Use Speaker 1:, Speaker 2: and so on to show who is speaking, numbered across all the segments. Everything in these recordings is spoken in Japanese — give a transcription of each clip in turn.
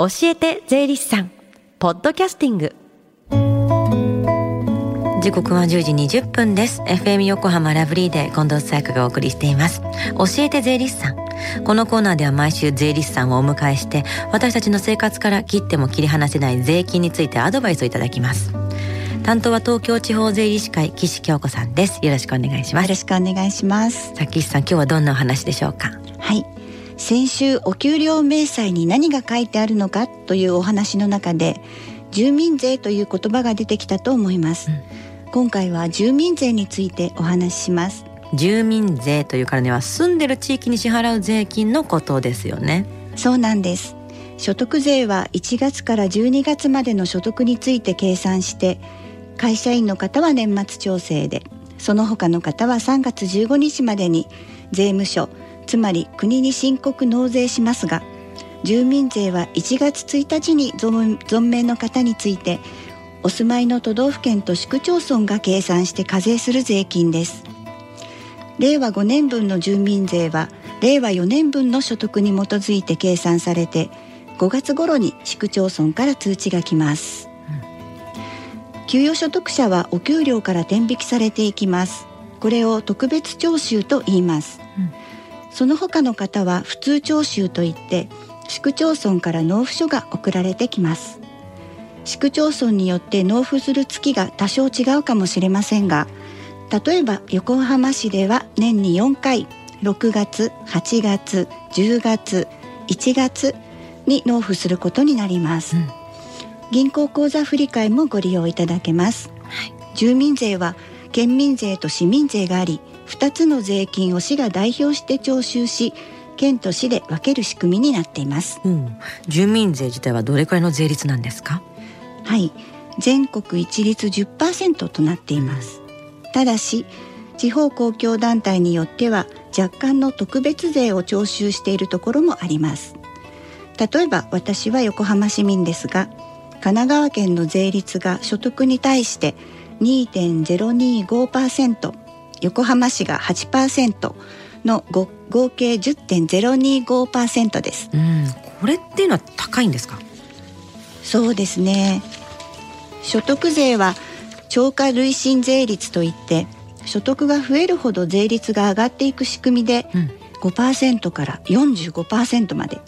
Speaker 1: 教えて税理士さん。ポッドキャスティング。
Speaker 2: 時刻は10時20分です。FM 横浜ラブリーで近藤紗友香がお送りしています。教えて税理士さん。このコーナーでは毎週税理士さんをお迎えして私たちの生活から切っても切り離せない税金についてアドバイスをいただきます。担当は東京地方税理士会岸京子さんです。よろしくお願いします。
Speaker 3: よろしくお願いします。
Speaker 2: さあ岸さん今日はどんなお話でしょうか？
Speaker 3: はい先週お給料明細に何が書いてあるのかというお話の中で住民税という言葉が出てきたと思います、うん、今回は住民税についてお話しします。
Speaker 2: 住民税というからには住んでる地域に支払う税金のことですよね。
Speaker 3: そうなんです。所得税は1月から12月までの所得について計算して会社員の方は年末調整でその他の方は3月15日までに税務署つまり国に申告納税しますが住民税は1月1日に存命の方についてお住まいの都道府県と市区町村が計算して課税する税金です。令和5年分の住民税は令和4年分の所得に基づいて計算されて5月頃に市区町村から通知が来ます、給与所得者はお給料から転引きされていきます。これを特別徴収と言います、うんその他の方は普通徴収といって市区町村から納付書が送られてきます。市区町村によって納付する月が多少違うかもしれませんが例えば横浜市では年に4回6月8月10月1月に納付することになります、うん、銀行口座振替もご利用いただけます、はい、住民税は県民税と市民税があり2つの税金を市が代表して徴収し県と市で分ける仕組みになっています、
Speaker 2: うん、住民税自体はどれくらいの税率なんですか？
Speaker 3: はい。全国一律10%となっています。ただし地方公共団体によっては若干の特別税を徴収しているところもあります。例えば私は横浜市民ですが神奈川県の税率が所得に対して2.025%横浜市が8%の合計10.025%です、
Speaker 2: うん、これっていうのは高いんですか？
Speaker 3: そうですね。所得税は超過累進税率といって所得が増えるほど税率が上がっていく仕組みで、うん、5%から45%まで、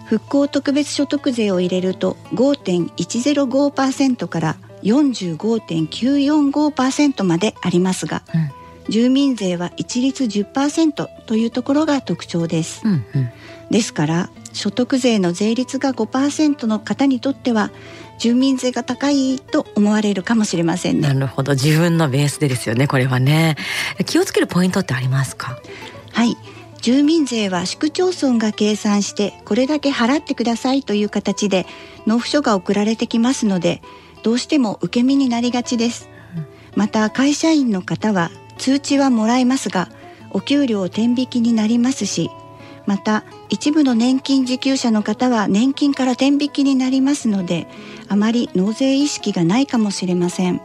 Speaker 3: うん、復興特別所得税を入れると5.105%から45.945%までありますが、うん住民税は一律10%というところが特徴です、うんうん、ですから所得税の税率が5%の方にとっては住民税が高いと思われるかもしれませんね。
Speaker 2: なるほど。自分のベースでですよねこれはね。気をつけるポイントってありますか？
Speaker 3: はい。住民税は市区町村が計算してこれだけ払ってくださいという形で納付書が送られてきますのでどうしても受け身になりがちです。また会社員の方は通知はもらえますがお給料転引きになりますしまた一部の年金受給者の方は年金から転引きになりますのであまり納税意識がないかもしれません、うん、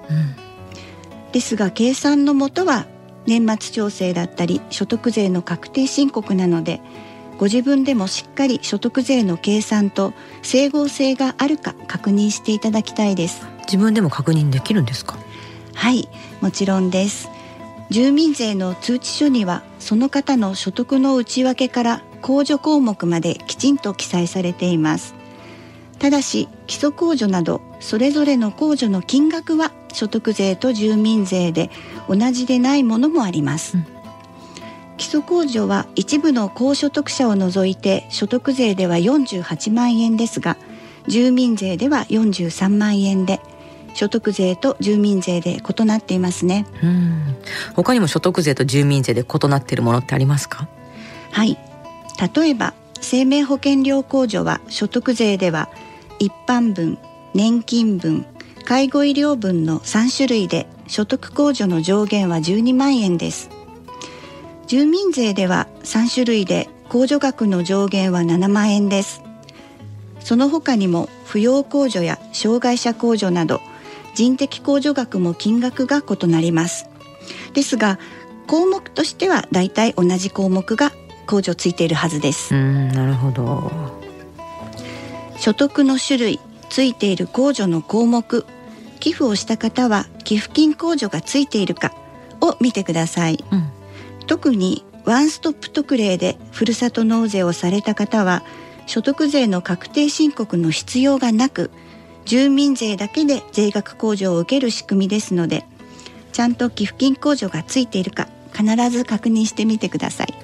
Speaker 3: ですが計算のもとは年末調整だったり所得税の確定申告なのでご自分でもしっかり所得税の計算と整合性があるか確認していただきたいです。
Speaker 2: 自分でも確認できるんですか？
Speaker 3: はいもちろんです住民税の通知書にはその方の所得の内訳から控除項目まできちんと記載されています。ただし基礎控除などそれぞれの控除の金額は所得税と住民税で同じでないものもあります、うん、基礎控除は一部の高所得者を除いて所得税では48万円ですが住民税では43万円で所得税と住民税で異なっていますね。
Speaker 2: うん。他にも所得税と住民税で異なっているものってありますか？
Speaker 3: はい。例えば生命保険料控除は所得税では一般分年金分介護医療分の3種類で所得控除の上限は12万円です。住民税では3種類で控除額の上限は7万円です。その他にも扶養控除や障害者控除など人的控除額も金額が異なります。ですが項目としてはだいたい同じ項目が控除ついているはずです。
Speaker 2: うんなるほど。
Speaker 3: 所得の種類ついている控除の項目寄付をした方は寄付金控除がついているかを見てください、うん、特にワンストップ特例でふるさと納税をされた方は所得税の確定申告の必要がなく住民税だけで税額控除を受ける仕組みですのでちゃんと寄付金控除がついているか必ず確認してみてください、は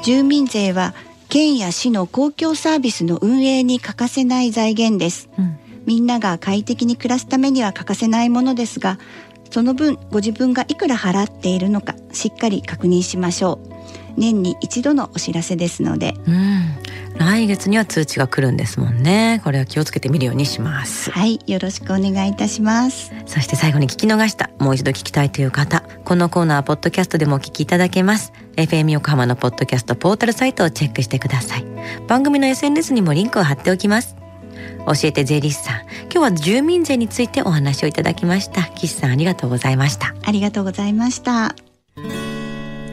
Speaker 3: い、住民税は県や市の公共サービスの運営に欠かせない財源です、うん、みんなが快適に暮らすためには欠かせないものですがその分ご自分がいくら払っているのかしっかり確認しましょう年に一度のお知らせですので、
Speaker 2: うん、来月には通知が来るんですもんね。これは気をつけてみるようにします。
Speaker 3: はいよろしくお願いいたします。
Speaker 2: そして最後に聞き逃したもう一度聞きたいという方。このコーナーはポッドキャストでもお聞きいただけます。FM 横浜のポッドキャストポータルサイトをチェックしてください。番組の SNS にもリンクを貼っておきます。教えて税理士さん。今日は住民税についてお話をいただきました。岸さんありがとうございました。
Speaker 3: ありがとうございました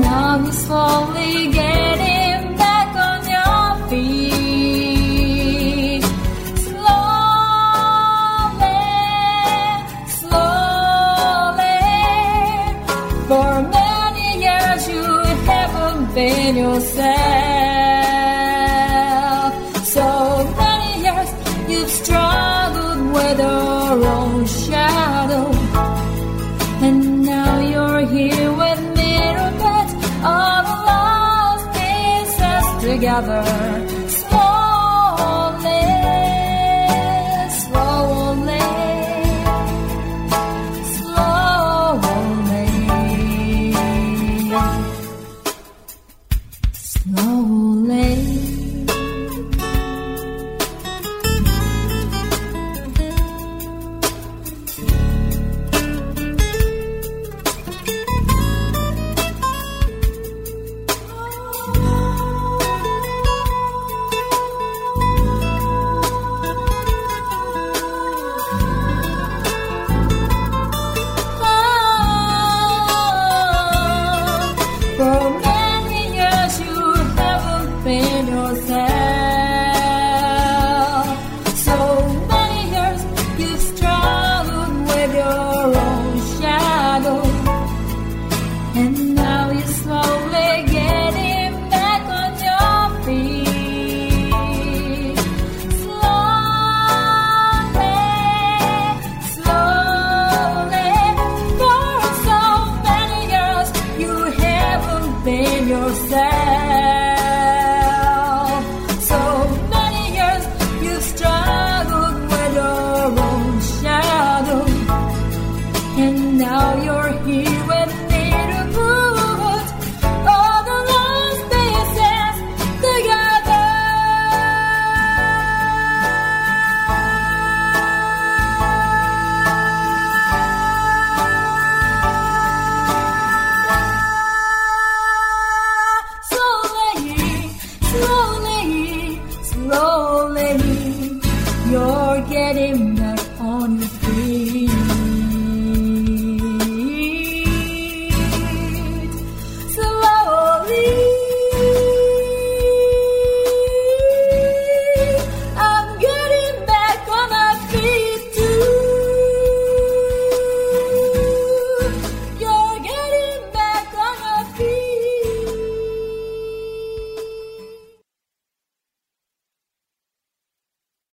Speaker 4: Now you're slowly getting together closer